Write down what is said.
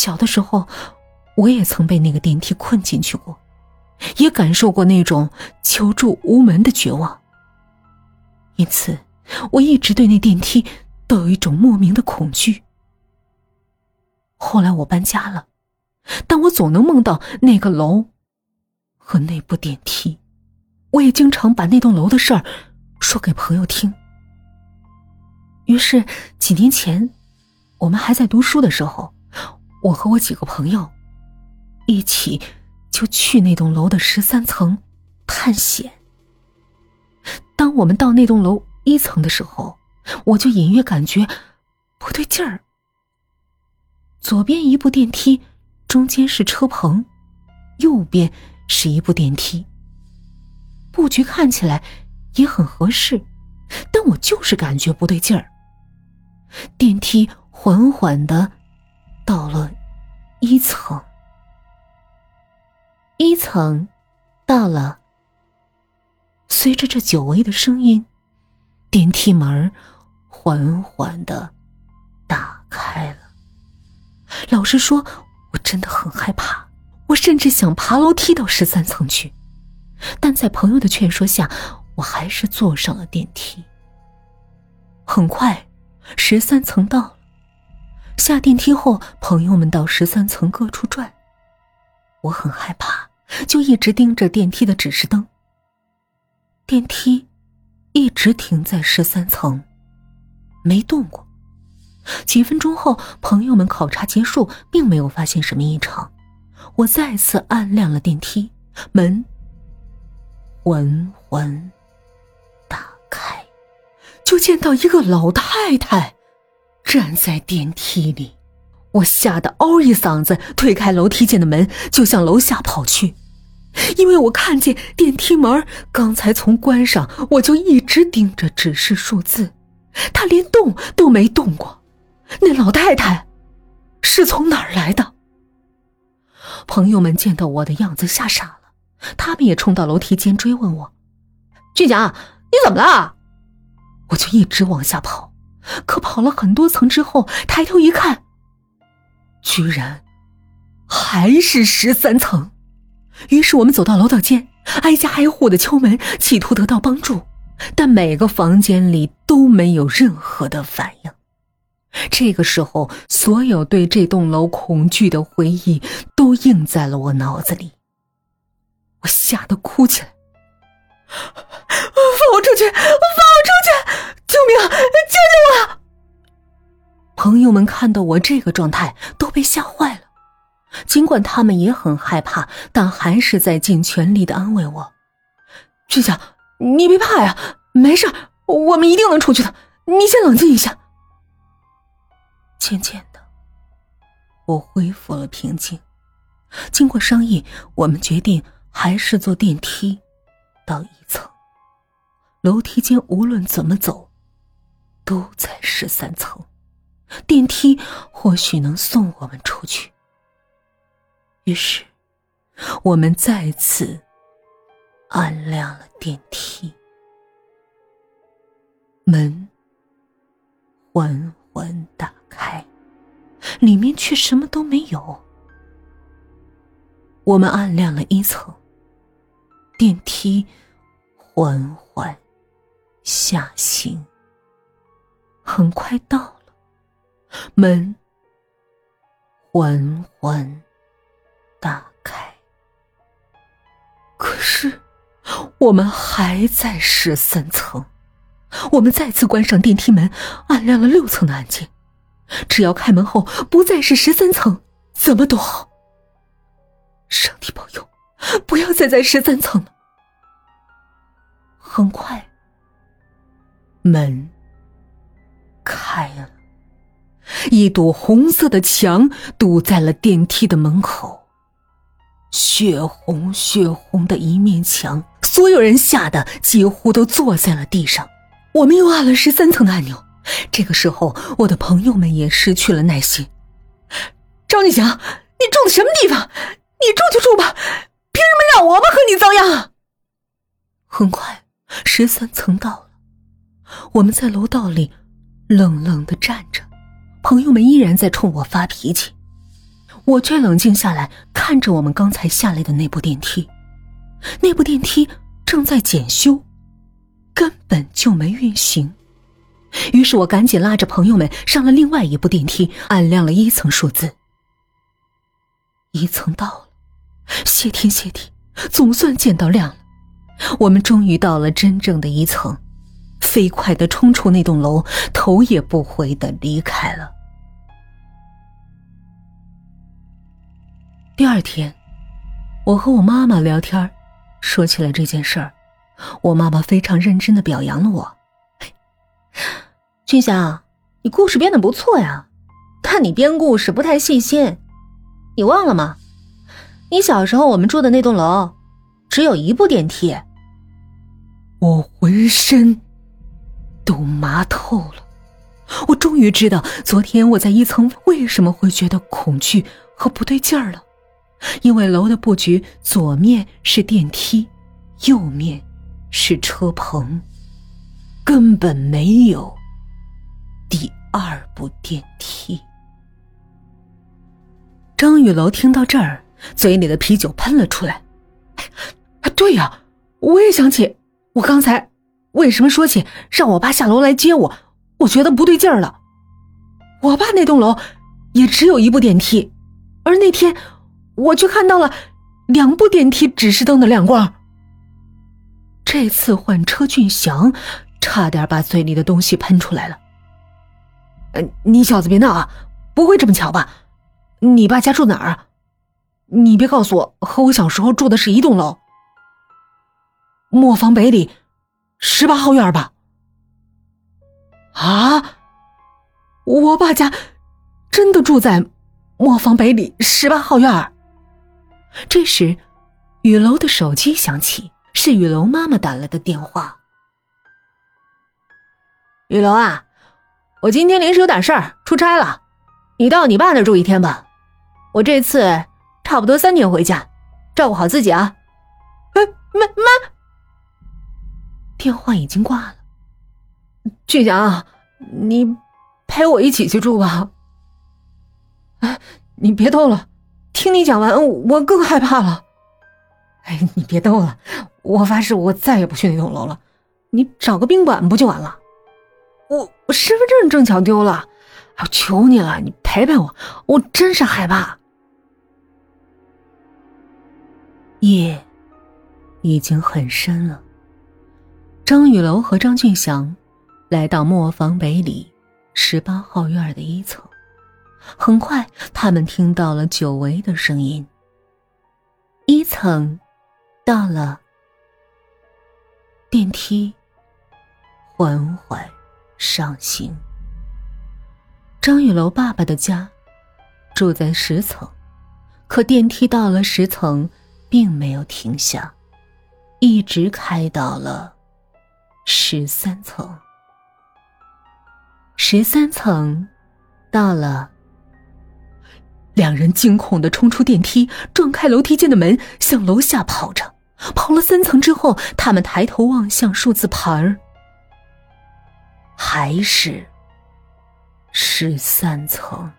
小的时候，我也曾被那个电梯困进去过，也感受过那种求助无门的绝望。因此，我一直对那电梯都有一种莫名的恐惧。后来我搬家了，但我总能梦到那个楼和那部电梯。我也经常把那栋楼的事儿说给朋友听。于是几年前，我们还在读书的时候，我和我几个朋友一起就去那栋楼的十三层探险。当我们到那栋楼一层的时候，我就隐约感觉不对劲儿。左边一部电梯，中间是车棚，右边是一部电梯。布局看起来也很合适，但我就是感觉不对劲儿。电梯缓缓的到了一层，一层到了。随着这久违的声音，电梯门缓缓的打开了。老实说，我真的很害怕，我甚至想爬楼梯到十三层去，但在朋友的劝说下，我还是坐上了电梯。很快，十三层到了。下电梯后，朋友们到十三层各处转，我很害怕，就一直盯着电梯的指示灯。电梯一直停在十三层，没动过。几分钟后，朋友们考察结束，并没有发现什么异常。我再次按亮了电梯门，缓缓打开，就见到一个老太太站在电梯里。我吓得嗷一嗓子，推开楼梯间的门，就向楼下跑去。因为我看见电梯门刚才从关上，我就一直盯着指示数字，它连动都没动过。那老太太是从哪儿来的？朋友们见到我的样子吓傻了，他们也冲到楼梯间追问我：“俊强，你怎么了？”我就一直往下跑，可跑了很多层之后，抬头一看，居然还是十三层。于是我们走到楼道间，挨家挨户的敲门，企图得到帮助，但每个房间里都没有任何的反应。这个时候，所有对这栋楼恐惧的回忆都印在了我脑子里。我吓得哭起来：“ 放我出去！放我出去！救命！救救我！”朋友们看到我这个状态，都被吓坏了。尽管他们也很害怕，但还是在尽全力的安慰我：“俊强，你别怕呀，没事，我们一定能出去的。你先冷静一下。”渐渐的，我恢复了平静。经过商议，我们决定还是坐电梯到一层。楼梯间无论怎么走，都在十三层，电梯或许能送我们出去。于是，我们再次按亮了电梯，门缓缓打。开，里面却什么都没有。我们按亮了一层，电梯缓缓下行，很快到了，门缓缓打开。可是，我们还在十三层。我们再次关上电梯门，按亮了六层的按键。只要开门后不再是十三层，怎么都好。上帝保佑，不要再在十三层了。很快，门开了，一堵红色的墙堵在了电梯的门口，血红血红的一面墙，所有人吓得几乎都坐在了地上。我们又按了十三层的按钮。这个时候，我的朋友们也失去了耐心。张俊祥，你住的什么地方？你住就住吧，凭什么让我们和你遭殃？很快，十三层到了，我们在楼道里冷冷的站着，朋友们依然在冲我发脾气。我却冷静下来，看着我们刚才下来的那部电梯，那部电梯正在检修，根本就没运行。于是我赶紧拉着朋友们上了另外一部电梯，按亮了一层数字。一层到了，谢天谢地，总算见到亮了。我们终于到了真正的一层，飞快的冲出那栋楼，头也不回的离开了。第二天，我和我妈妈聊天，说起了这件事儿。我妈妈非常认真的表扬了我。俊祥，你故事编的不错呀，但你编故事不太细心。你忘了吗？你小时候我们住的那栋楼，只有一部电梯。我浑身都麻透了。我终于知道昨天我在一层为什么会觉得恐惧和不对劲儿了。因为楼的布局，左面是电梯，右面是车棚，根本没有第二部电梯。张雨楼听到这儿，嘴里的啤酒喷了出来。哎，对呀，我也想起我刚才为什么说起让我爸下楼来接我，我觉得不对劲儿了。我爸那栋楼也只有一部电梯，而那天。我却看到了两部电梯指示灯的亮光。这次换车俊祥，差点把嘴里的东西喷出来了。呃，你小子别闹啊！不会这么巧吧？你爸家住哪儿？你别告诉我和我小时候住的是一栋楼。磨坊北里十八号院吧？啊！我爸家真的住在磨坊北里十八号院。这时，雨楼的手机响起，是雨楼妈妈打来的电话。雨楼啊，我今天临时有点事儿，出差了，你到你爸那住一天吧。我这次差不多三天回家，照顾好自己啊。哎，妈妈，电话已经挂了。俊祥，你陪我一起去住吧。哎，你别逗了。听你讲完，我更害怕了。哎，你别逗了，我发誓我再也不去那栋楼了。你找个宾馆不就完了？我我身份证正巧丢了，我求你了，你陪陪我，我真是害怕。夜已经很深了。张雨楼和张俊祥来到磨坊北里十八号院的一层。很快，他们听到了久违的声音。一层到了，电梯缓缓上行。张雨楼爸爸的家住在十层，可电梯到了十层，并没有停下，一直开到了十三层。十三层到了。两人惊恐的冲出电梯，撞开楼梯间的门，向楼下跑着。跑了三层之后，他们抬头望向数字牌儿，还是十三层。